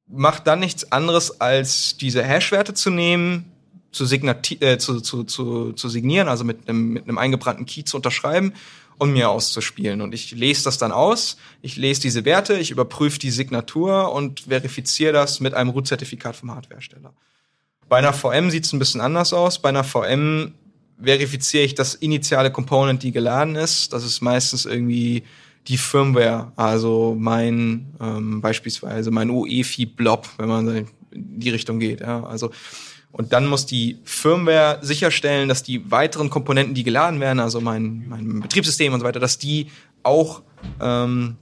macht dann nichts anderes, als diese Hash-Werte zu nehmen, zu, äh, zu, zu, zu, zu signieren, also mit einem, mit einem eingebrannten Key zu unterschreiben und mir auszuspielen. Und ich lese das dann aus, ich lese diese Werte, ich überprüfe die Signatur und verifiziere das mit einem Root-Zertifikat vom Hardwaresteller. Bei einer VM sieht es ein bisschen anders aus. Bei einer VM verifiziere ich das initiale Component, die geladen ist. Das ist meistens irgendwie die Firmware, also mein ähm, beispielsweise mein UEFI-Blob, wenn man in die Richtung geht. Ja, also und dann muss die Firmware sicherstellen, dass die weiteren Komponenten, die geladen werden, also mein, mein Betriebssystem und so weiter, dass die auch, ähm,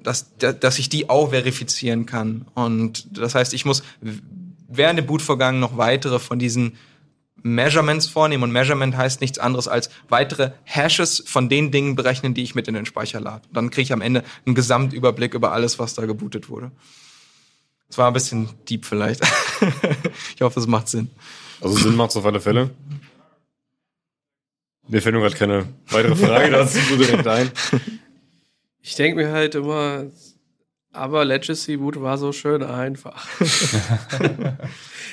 dass, dass ich die auch verifizieren kann. Und das heißt, ich muss während dem Bootvorgang noch weitere von diesen Measurements vornehmen und Measurement heißt nichts anderes als weitere Hashes von den Dingen berechnen, die ich mit in den Speicher lade. Dann kriege ich am Ende einen Gesamtüberblick über alles, was da gebootet wurde. Das war ein bisschen deep vielleicht. ich hoffe, es macht Sinn. Also Sinn macht es auf alle Fälle. Mir fällt nur gerade keine weitere Frage dazu direkt ein. Ich denke mir halt immer, aber Legacy Boot war so schön einfach.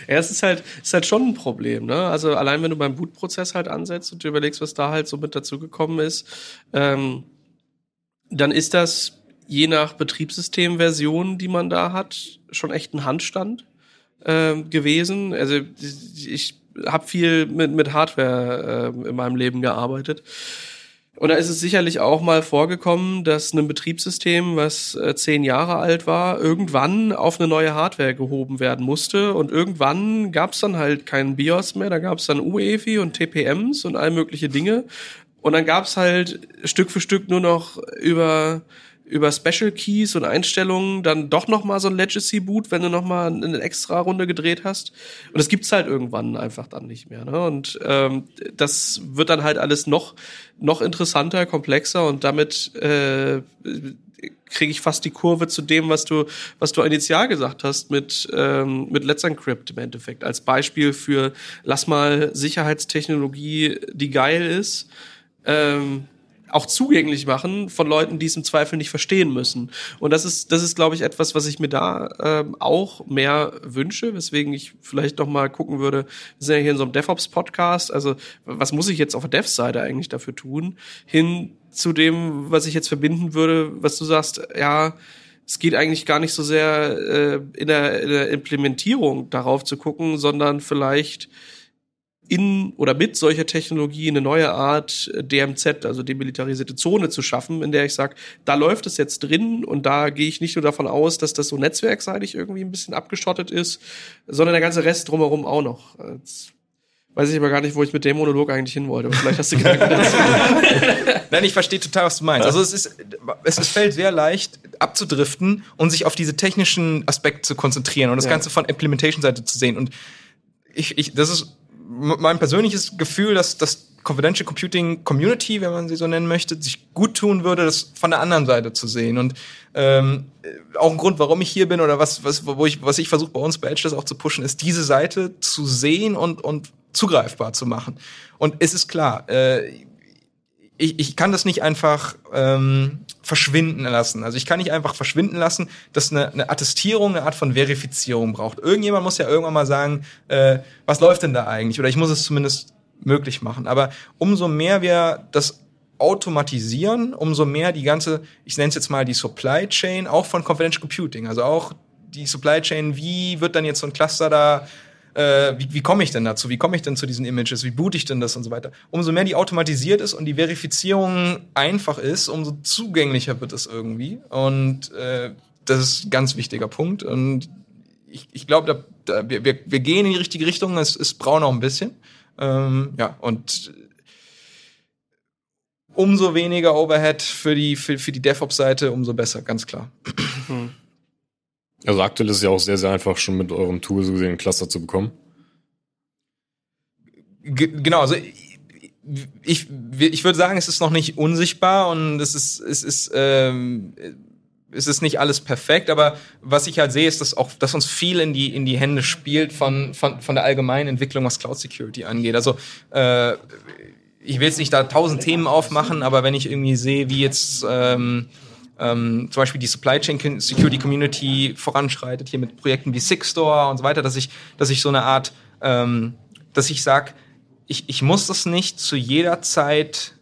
ja, es ist halt, ist halt schon ein Problem, ne? Also allein wenn du beim Bootprozess halt ansetzt und du überlegst, was da halt so mit dazugekommen ist, ähm, dann ist das je nach Betriebssystemversion, die man da hat, schon echt ein Handstand äh, gewesen. Also ich habe viel mit, mit Hardware äh, in meinem Leben gearbeitet. Und da ist es sicherlich auch mal vorgekommen, dass ein Betriebssystem, was äh, zehn Jahre alt war, irgendwann auf eine neue Hardware gehoben werden musste. Und irgendwann gab es dann halt keinen BIOS mehr, da gab es dann UEFI und TPMs und all mögliche Dinge. Und dann gab es halt Stück für Stück nur noch über über Special Keys und Einstellungen dann doch noch mal so ein Legacy Boot, wenn du noch mal eine extra Runde gedreht hast. Und das gibt's halt irgendwann einfach dann nicht mehr. Ne? Und ähm, das wird dann halt alles noch noch interessanter, komplexer und damit äh, kriege ich fast die Kurve zu dem, was du was du initial gesagt hast mit ähm, mit Let's Encrypt im Endeffekt als Beispiel für lass mal Sicherheitstechnologie, die geil ist. Ähm, auch zugänglich machen von Leuten, die es im Zweifel nicht verstehen müssen. Und das ist, das ist, glaube ich, etwas, was ich mir da ähm, auch mehr wünsche, weswegen ich vielleicht noch mal gucken würde. Wir sind ja hier in so einem DevOps-Podcast. Also was muss ich jetzt auf der Dev-Seite eigentlich dafür tun? Hin zu dem, was ich jetzt verbinden würde, was du sagst, ja, es geht eigentlich gar nicht so sehr äh, in, der, in der Implementierung darauf zu gucken, sondern vielleicht in oder mit solcher Technologie eine neue Art äh, DMZ, also demilitarisierte Zone zu schaffen, in der ich sage, da läuft es jetzt drin und da gehe ich nicht nur davon aus, dass das so netzwerkseitig irgendwie ein bisschen abgeschottet ist, sondern der ganze Rest drumherum auch noch. Jetzt weiß ich aber gar nicht, wo ich mit dem Monolog eigentlich hin wollte. Vielleicht hast du dazu. Nein, ich verstehe total, was du meinst. Also es ist, es ist, fällt sehr leicht abzudriften und sich auf diese technischen Aspekte zu konzentrieren und das ja. Ganze von Implementation-Seite zu sehen. Und ich, ich, das ist mein persönliches Gefühl, dass das Confidential Computing Community, wenn man sie so nennen möchte, sich gut tun würde, das von der anderen Seite zu sehen. Und ähm, auch ein Grund, warum ich hier bin oder was, was, wo ich, was ich versuche bei uns bei Edge das auch zu pushen, ist diese Seite zu sehen und, und zugreifbar zu machen. Und es ist klar, äh, ich, ich kann das nicht einfach ähm, verschwinden lassen. Also ich kann nicht einfach verschwinden lassen, dass eine, eine Attestierung eine Art von Verifizierung braucht. Irgendjemand muss ja irgendwann mal sagen, äh, was läuft denn da eigentlich? Oder ich muss es zumindest möglich machen. Aber umso mehr wir das automatisieren, umso mehr die ganze, ich nenne es jetzt mal die Supply Chain, auch von Confidential Computing, also auch die Supply Chain, wie wird dann jetzt so ein Cluster da äh, wie, wie komme ich denn dazu? Wie komme ich denn zu diesen Images? Wie boot ich denn das und so weiter? Umso mehr die automatisiert ist und die Verifizierung einfach ist, umso zugänglicher wird es irgendwie. Und äh, das ist ein ganz wichtiger Punkt. Und ich, ich glaube, da, da, wir, wir, wir gehen in die richtige Richtung. Es, es braucht noch ein bisschen. Ähm, ja, und umso weniger Overhead für die, für, für die DevOps-Seite, umso besser, ganz klar. Hm. Also aktuell ist es ja auch sehr, sehr einfach, schon mit eurem Tool so gesehen einen Cluster zu bekommen. G genau, also ich, ich würde sagen, es ist noch nicht unsichtbar und es ist, es ist, ähm, es ist nicht alles perfekt, aber was ich halt sehe, ist, dass auch, dass uns viel in die, in die Hände spielt von, von, von der allgemeinen Entwicklung, was Cloud Security angeht. Also, äh, ich will jetzt nicht da tausend Themen aufmachen, aber wenn ich irgendwie sehe, wie jetzt, ähm, ähm, zum Beispiel die Supply Chain Security Community voranschreitet, hier mit Projekten wie Sixstore und so weiter, dass ich, dass ich so eine Art, ähm, dass ich sage, ich, ich muss das nicht zu jeder Zeit,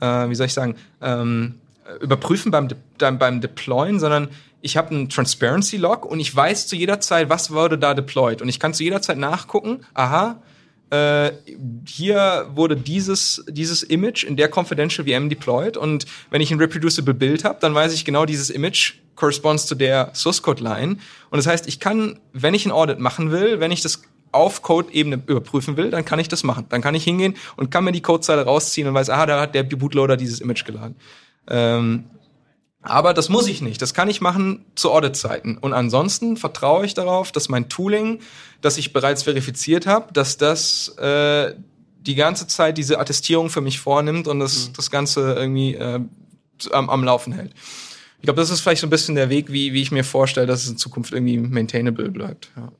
äh, wie soll ich sagen, ähm, überprüfen beim, De beim Deployen, sondern ich habe einen Transparency Log und ich weiß zu jeder Zeit, was wurde da deployed. Und ich kann zu jeder Zeit nachgucken, aha, äh, hier wurde dieses, dieses Image in der Confidential VM deployed und wenn ich ein reproducible Bild habe, dann weiß ich genau, dieses Image corresponds zu der Source Code Line. Und das heißt, ich kann, wenn ich ein Audit machen will, wenn ich das auf Code-Ebene überprüfen will, dann kann ich das machen. Dann kann ich hingehen und kann mir die Codezeile rausziehen und weiß, ah, da hat der Bootloader dieses Image geladen. Ähm, aber das muss ich nicht. Das kann ich machen zu Auditzeiten. Und ansonsten vertraue ich darauf, dass mein Tooling, das ich bereits verifiziert habe, dass das äh, die ganze Zeit diese Attestierung für mich vornimmt und das, mhm. das Ganze irgendwie äh, am, am Laufen hält. ich glaube, das ist vielleicht so ein bisschen der Weg, wie, wie ich mir vorstelle, dass es in Zukunft irgendwie maintainable bleibt. Ja.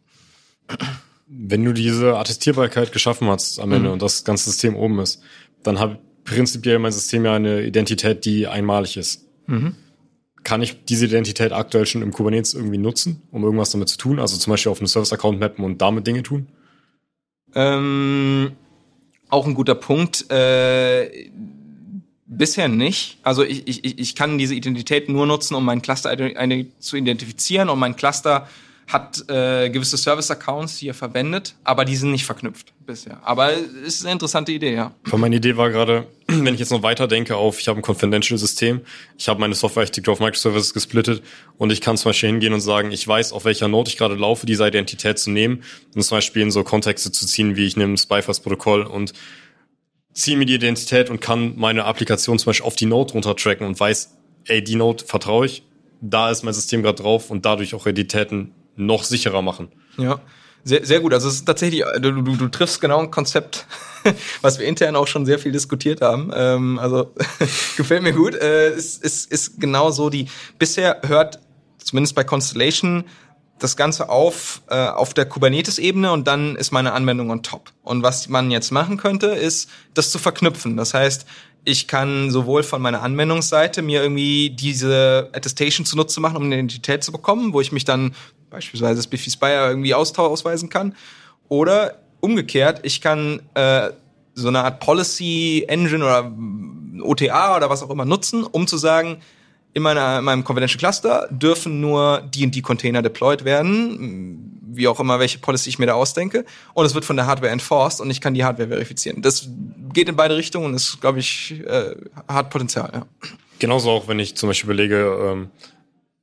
Wenn du diese Attestierbarkeit geschaffen hast am Ende mhm. und das ganze System oben ist, dann hat prinzipiell mein System ja eine Identität, die einmalig ist. Mhm. Kann ich diese Identität aktuell schon im Kubernetes irgendwie nutzen, um irgendwas damit zu tun? Also zum Beispiel auf einen Service-Account mappen und damit Dinge tun? Ähm, auch ein guter Punkt. Äh, bisher nicht. Also ich, ich, ich kann diese Identität nur nutzen, um meinen Cluster zu identifizieren und mein Cluster hat äh, gewisse Service-Accounts, die er verwendet, aber die sind nicht verknüpft bisher. Aber es ist eine interessante Idee, ja. Aber meine Idee war gerade, wenn ich jetzt noch weiter denke auf, ich habe ein Confidential-System, ich habe meine Software-Architektur auf Microservices gesplittet und ich kann zum Beispiel hingehen und sagen, ich weiß, auf welcher Node ich gerade laufe, diese Identität zu nehmen und zum Beispiel in so Kontexte zu ziehen, wie ich nehme Spyfast-Protokoll und ziehe mir die Identität und kann meine Applikation zum Beispiel auf die Node runter tracken und weiß, ey, die Node vertraue ich, da ist mein System gerade drauf und dadurch auch Identitäten noch sicherer machen. Ja, sehr, sehr gut. Also es ist tatsächlich, du, du, du triffst genau ein Konzept, was wir intern auch schon sehr viel diskutiert haben. Ähm, also gefällt mir gut. Äh, es ist, ist genau so die, bisher hört zumindest bei Constellation das Ganze auf äh, auf der Kubernetes-Ebene und dann ist meine Anwendung on top. Und was man jetzt machen könnte, ist, das zu verknüpfen. Das heißt, ich kann sowohl von meiner Anwendungsseite mir irgendwie diese Attestation zunutze machen, um eine Identität zu bekommen, wo ich mich dann beispielsweise das Biffy Spire irgendwie ausweisen kann. Oder umgekehrt, ich kann äh, so eine Art Policy Engine oder OTA oder was auch immer nutzen, um zu sagen, in, meiner, in meinem Confidential Cluster dürfen nur die und die Container deployed werden, wie auch immer, welche Policy ich mir da ausdenke. Und es wird von der Hardware enforced und ich kann die Hardware verifizieren. Das geht in beide Richtungen und ist, glaube ich, äh, hat Potenzial. Ja. Genauso auch, wenn ich zum Beispiel überlege, ähm,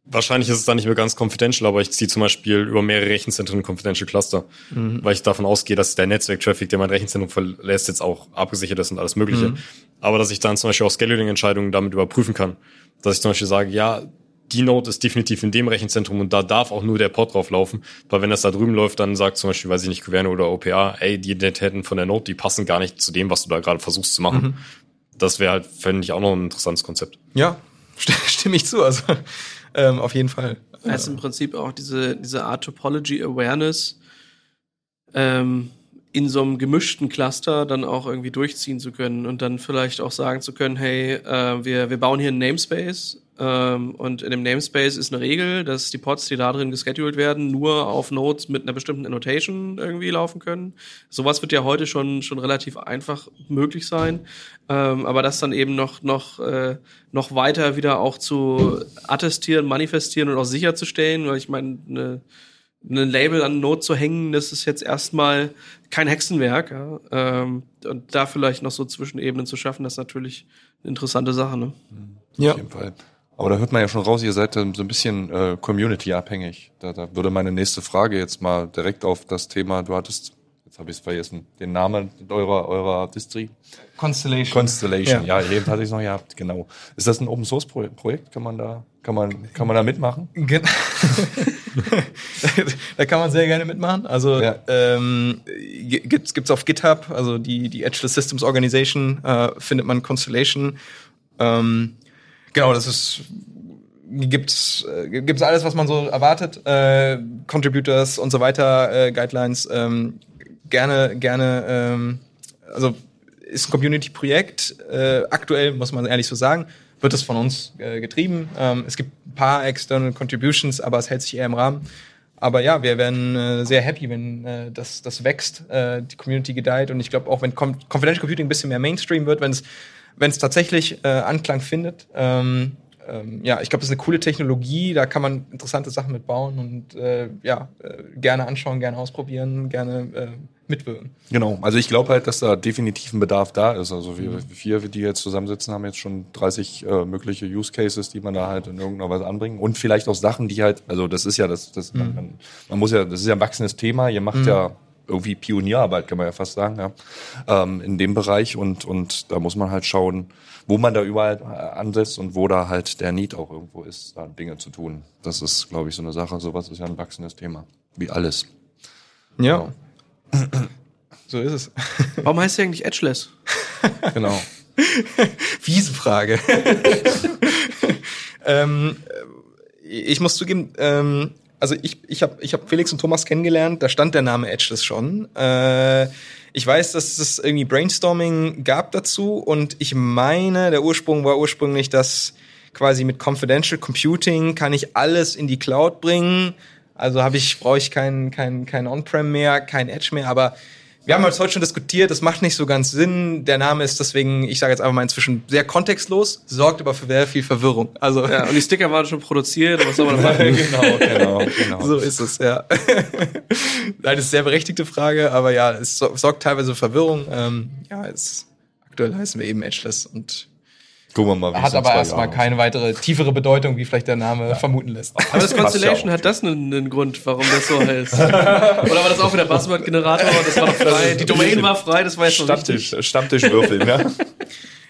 Wahrscheinlich ist es dann nicht mehr ganz confidential, aber ich ziehe zum Beispiel über mehrere Rechenzentren Confidential Cluster, mhm. weil ich davon ausgehe, dass der Netzwerk-Traffic, der mein Rechenzentrum verlässt, jetzt auch abgesichert ist und alles Mögliche. Mhm. Aber dass ich dann zum Beispiel auch Scheduling-Entscheidungen damit überprüfen kann. Dass ich zum Beispiel sage, ja, die Node ist definitiv in dem Rechenzentrum und da darf auch nur der Pod drauf laufen. Weil wenn das da drüben läuft, dann sagt zum Beispiel, weiß ich nicht, Kuverne oder OPA, ey, die Identitäten von der Node, die passen gar nicht zu dem, was du da gerade versuchst zu machen. Mhm. Das wäre halt, fände ich, auch noch ein interessantes Konzept. Ja, stimme ich zu. Also ähm, auf jeden Fall. Es ist im Prinzip auch diese, diese Art Topology Awareness ähm, in so einem gemischten Cluster dann auch irgendwie durchziehen zu können und dann vielleicht auch sagen zu können, hey, äh, wir, wir bauen hier einen Namespace ähm, und in dem Namespace ist eine Regel, dass die Pods, die da drin gescheduled werden, nur auf Nodes mit einer bestimmten Annotation irgendwie laufen können. Sowas wird ja heute schon, schon relativ einfach möglich sein. Ähm, aber das dann eben noch, noch, äh, noch weiter wieder auch zu attestieren, manifestieren und auch sicherzustellen, weil ich meine, eine ein Label an Node zu hängen, das ist jetzt erstmal kein Hexenwerk. Ja? Ähm, und da vielleicht noch so Zwischenebenen zu schaffen, das ist natürlich eine interessante Sache. Ne? Ja. Auf jeden Fall. Aber da hört man ja schon raus, ihr seid so ein bisschen äh, community-abhängig. Da, da würde meine nächste Frage jetzt mal direkt auf das Thema, du hattest, jetzt habe ich es vergessen, den Namen eurer, eurer Distri. Constellation. Constellation, ja, ja eben hatte ich es noch gehabt, genau. Ist das ein Open-Source-Projekt? Kann man da, kann man, kann man da mitmachen? da kann man sehr gerne mitmachen. Also ja. ähm, gibt's gibt's auf GitHub, also die die Edgeless Systems Organization äh, findet man Constellation. Ähm, Genau, das ist gibt's äh, gibt's alles, was man so erwartet, äh, Contributors und so weiter, äh, Guidelines. Ähm, gerne, gerne. Ähm, also ist ein Community-Projekt. Äh, aktuell muss man ehrlich so sagen, wird es von uns äh, getrieben. Ähm, es gibt ein paar external Contributions, aber es hält sich eher im Rahmen. Aber ja, wir werden äh, sehr happy, wenn äh, das, das wächst, äh, die Community gedeiht. Und ich glaube auch, wenn Confidential Computing ein bisschen mehr Mainstream wird, wenn es wenn es tatsächlich äh, Anklang findet. Ähm, ähm, ja, ich glaube, das ist eine coole Technologie, da kann man interessante Sachen mitbauen und äh, ja, äh, gerne anschauen, gerne ausprobieren, gerne äh, mitwirken. Genau, also ich glaube halt, dass da definitiv ein Bedarf da ist. Also wir, vier, die jetzt zusammensitzen, haben jetzt schon 30 äh, mögliche Use Cases, die man da halt in irgendeiner Weise anbringen und vielleicht auch Sachen, die halt, also das ist ja das, das mhm. man, man, muss ja, das ist ja ein wachsendes Thema. Ihr macht mhm. ja irgendwie Pionierarbeit, kann man ja fast sagen, ja, ähm, in dem Bereich. Und, und da muss man halt schauen, wo man da überall äh, ansetzt und wo da halt der Need auch irgendwo ist, da Dinge zu tun. Das ist, glaube ich, so eine Sache. Sowas ist ja ein wachsendes Thema. Wie alles. Ja. Genau. So ist es. Warum heißt sie eigentlich Edgeless? genau. Fiese Frage. ähm, ich muss zugeben, ähm, also ich, ich habe ich hab Felix und Thomas kennengelernt, da stand der Name Edgeless schon. Äh, ich weiß, dass es irgendwie Brainstorming gab dazu und ich meine, der Ursprung war ursprünglich, dass quasi mit Confidential Computing kann ich alles in die Cloud bringen. Also habe ich brauche ich kein kein kein On-Prem mehr, kein Edge mehr, aber wir haben halt heute schon diskutiert, das macht nicht so ganz Sinn. Der Name ist deswegen, ich sage jetzt einfach mal inzwischen sehr kontextlos, sorgt aber für sehr viel Verwirrung. Also ja, und die Sticker waren schon produziert, was soll man machen? genau, genau, genau. So ist es, ja. Nein, das ist eine sehr berechtigte Frage, aber ja, es sorgt teilweise für Verwirrung. Ähm, ja, es, aktuell heißen wir eben Edgeless und Gucken wir mal, wie Hat aber erstmal keine weitere tiefere Bedeutung, wie vielleicht der Name ja. vermuten lässt. Aber das Constellation hat das einen, einen, Grund, warum das so heißt. Oder war das auch wieder Buzzword-Generator? Das war doch frei. Die Domain war frei, das war jetzt schon Stammtisch, Stammtisch würfeln, ja.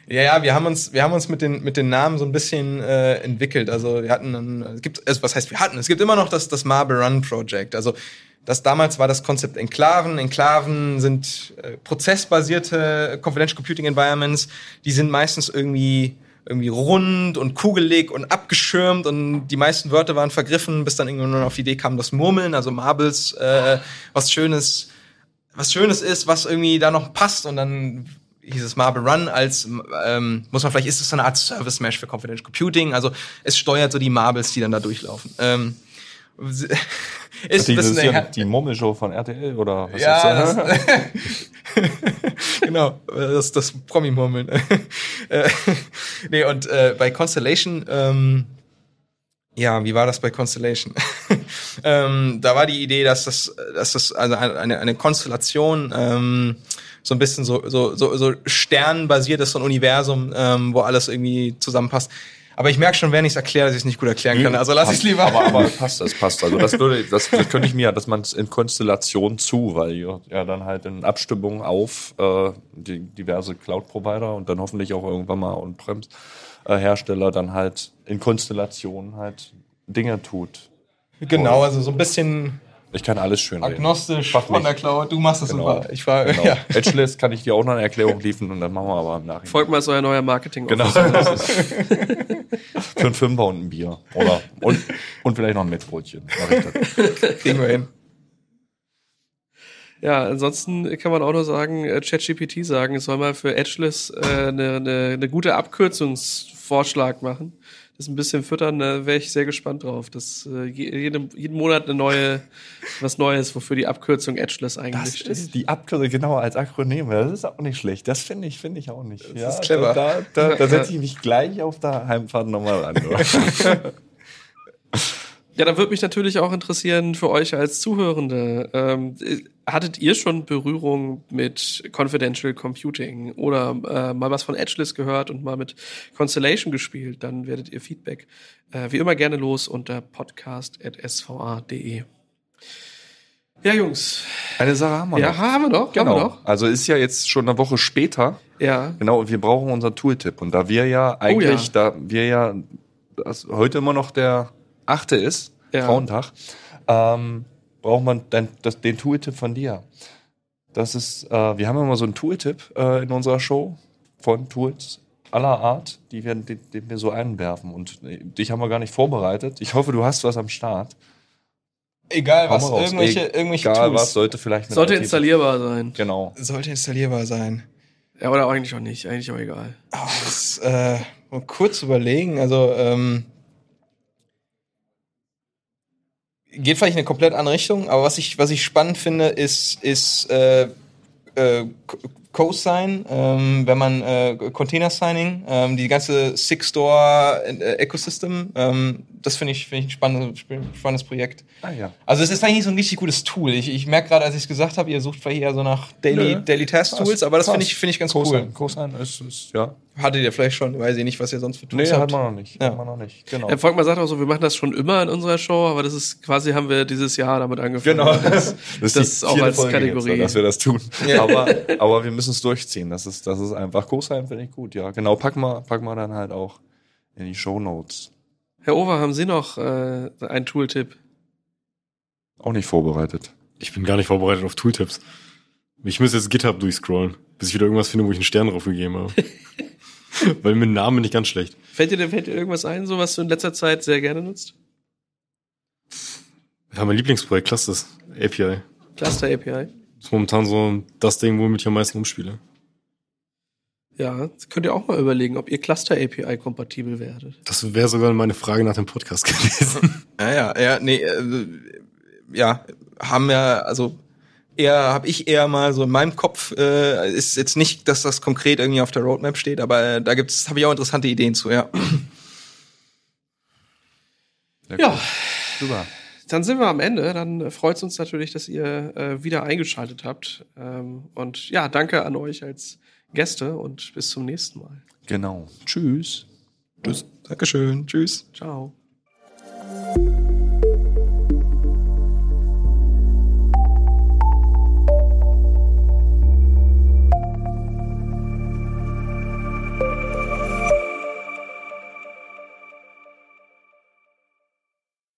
Ja, ja, wir haben uns, wir haben uns mit den, mit den Namen so ein bisschen äh, entwickelt. Also wir hatten, ein, es gibt, also was heißt wir hatten? Es gibt immer noch das, das Marble Run Project. Also das damals war das Konzept Enklaven. Enklaven sind äh, prozessbasierte Confidential Computing Environments. Die sind meistens irgendwie irgendwie rund und kugelig und abgeschirmt und die meisten Wörter waren vergriffen, bis dann irgendwann auf die Idee kam, das Murmeln, also Marbles, äh, was Schönes, was Schönes ist, was irgendwie da noch passt und dann hieß es Marble Run als, ähm, muss man vielleicht, ist es so eine Art Service Mesh für Confidential Computing, also es steuert so die Marbles, die dann da durchlaufen. Ähm, ist die, ein bisschen die, die Murmelshow von RTL oder was ja, ist das? genau, das, das Promi-Murmeln. Äh, nee, und äh, bei Constellation, ähm, ja, wie war das bei Constellation? ähm, da war die Idee, dass das, dass das also eine, eine Konstellation ähm, so ein bisschen so, so, so, so sternbasiert ist, so ein Universum, ähm, wo alles irgendwie zusammenpasst. Aber ich merke schon, wenn ich es erkläre, dass ich es nicht gut erklären kann. Also lass ich lieber. Aber, aber passt, es passt. Also das würde, das, das könnte ich mir, dass man es in Konstellation zu, weil ihr ja dann halt in Abstimmung auf äh, die diverse Cloud-Provider und dann hoffentlich auch irgendwann mal On-Prems-Hersteller dann halt in Konstellation halt Dinge tut. Genau, also so ein bisschen ich kann alles schön Agnostisch reden. von der Cloud. Du machst das genau. super. Ich war, genau. ja. Edgeless kann ich dir auch noch eine Erklärung liefern und dann machen wir aber im Nachhinein. Folgt mal so euer neuer marketing Genau. Für einen Fünfer und ein Bier. Oder, und, und vielleicht noch ein Mettbrötchen. Kriegen wir hin. Ja, ansonsten kann man auch nur sagen, äh, ChatGPT sagen, es soll mal für Edgeless äh, eine, eine, eine gute Abkürzungsvorschlag machen das ein bisschen füttern, da wäre ich sehr gespannt drauf. Das äh, jeden, jeden Monat eine neue, was Neues, wofür die Abkürzung Edgeless eigentlich das steht. Ist die Abkürzung genau als Akronym, das ist auch nicht schlecht. Das finde ich, finde ich auch nicht. Das ja, ist clever. Da, da, da setze ich mich gleich auf der Heimfahrt nochmal an. Ja, da würde mich natürlich auch interessieren für euch als Zuhörende. Ähm, hattet ihr schon Berührung mit Confidential Computing oder äh, mal was von Edgeless gehört und mal mit Constellation gespielt? Dann werdet ihr Feedback äh, wie immer gerne los unter podcast.sva.de. Ja, Jungs. Eine Sache haben wir ja, noch. Ja, haben wir noch. Genau. Wir noch. Also ist ja jetzt schon eine Woche später. Ja. Genau, und wir brauchen unser Tooltip. Und da wir ja eigentlich, oh ja. da wir ja das heute immer noch der achte ist, ja. Frauentag, ähm, braucht man dann das, den Tooltip von dir. Das ist, äh, wir haben immer so einen Tooltip äh, in unserer Show von Tools aller Art, die wir, die, die wir so einwerfen. Und äh, dich haben wir gar nicht vorbereitet. Ich hoffe, du hast was am Start. Egal was, irgendwelche, irgendwelche Egal Tools. was, sollte vielleicht Sollte installierbar sein. Genau. Sollte installierbar sein. Ja, oder eigentlich auch nicht. Eigentlich auch egal. Oh, das, äh, mal kurz überlegen. Also, ähm, geht vielleicht in eine komplett andere Richtung, aber was ich, was ich spannend finde, ist, ist äh, äh, Co-Sign, ähm, wenn man äh, Container Signing, ähm, die ganze Six Store äh, ähm, das finde ich, finde ich ein spannendes, spannendes Projekt. Ah, ja. Also es ist eigentlich so ein richtig gutes Tool. Ich, ich merke gerade, als ich es gesagt habe, ihr sucht vielleicht eher so nach Daily, Nö. Daily Task Tools, aber das finde ich, finde ich ganz Co cool. Co-Sign ist, ist, ja. Hattet ihr vielleicht schon, weiß ich nicht, was ihr sonst für Tools nee, habt. Nee, hat man noch nicht. Ja. Hat man noch nicht. Genau. Herr Volkmann sagt auch so, wir machen das schon immer in unserer Show, aber das ist quasi, haben wir dieses Jahr damit angefangen. Genau. Das, das, das ist auch als Folge Kategorie. Jetzt, dass wir das tun. Ja. Aber, aber wir müssen es durchziehen. Das ist, das ist einfach Co-Sign, finde ich gut. Ja, genau. Pack mal, pack mal dann halt auch in die Show Notes. Herr Over, haben Sie noch äh, einen Tooltip? Auch nicht vorbereitet. Ich bin gar nicht vorbereitet auf Tooltips. Ich muss jetzt GitHub durchscrollen, bis ich wieder irgendwas finde, wo ich einen Stern drauf gegeben habe. Weil mit Namen bin ich ganz schlecht. Fällt dir, fällt dir irgendwas ein, so was du in letzter Zeit sehr gerne nutzt? Ja, mein Lieblingsprojekt, Clusters API. Cluster API. Das ist momentan so das Ding, womit ich am meisten umspiele. Ja, könnt ihr auch mal überlegen, ob ihr Cluster API kompatibel werdet. Das wäre sogar meine Frage nach dem Podcast gewesen. ja, ja, ja, nee, äh, ja, haben ja, also eher habe ich eher mal so in meinem Kopf äh, ist jetzt nicht, dass das konkret irgendwie auf der Roadmap steht, aber äh, da gibt's habe ich auch interessante Ideen zu, ja. Ja, super. Dann sind wir am Ende. Dann freut es uns natürlich, dass ihr äh, wieder eingeschaltet habt. Ähm, und ja, danke an euch als Gäste und bis zum nächsten Mal. Genau. Tschüss. Tschüss. Dankeschön. Tschüss. Ciao.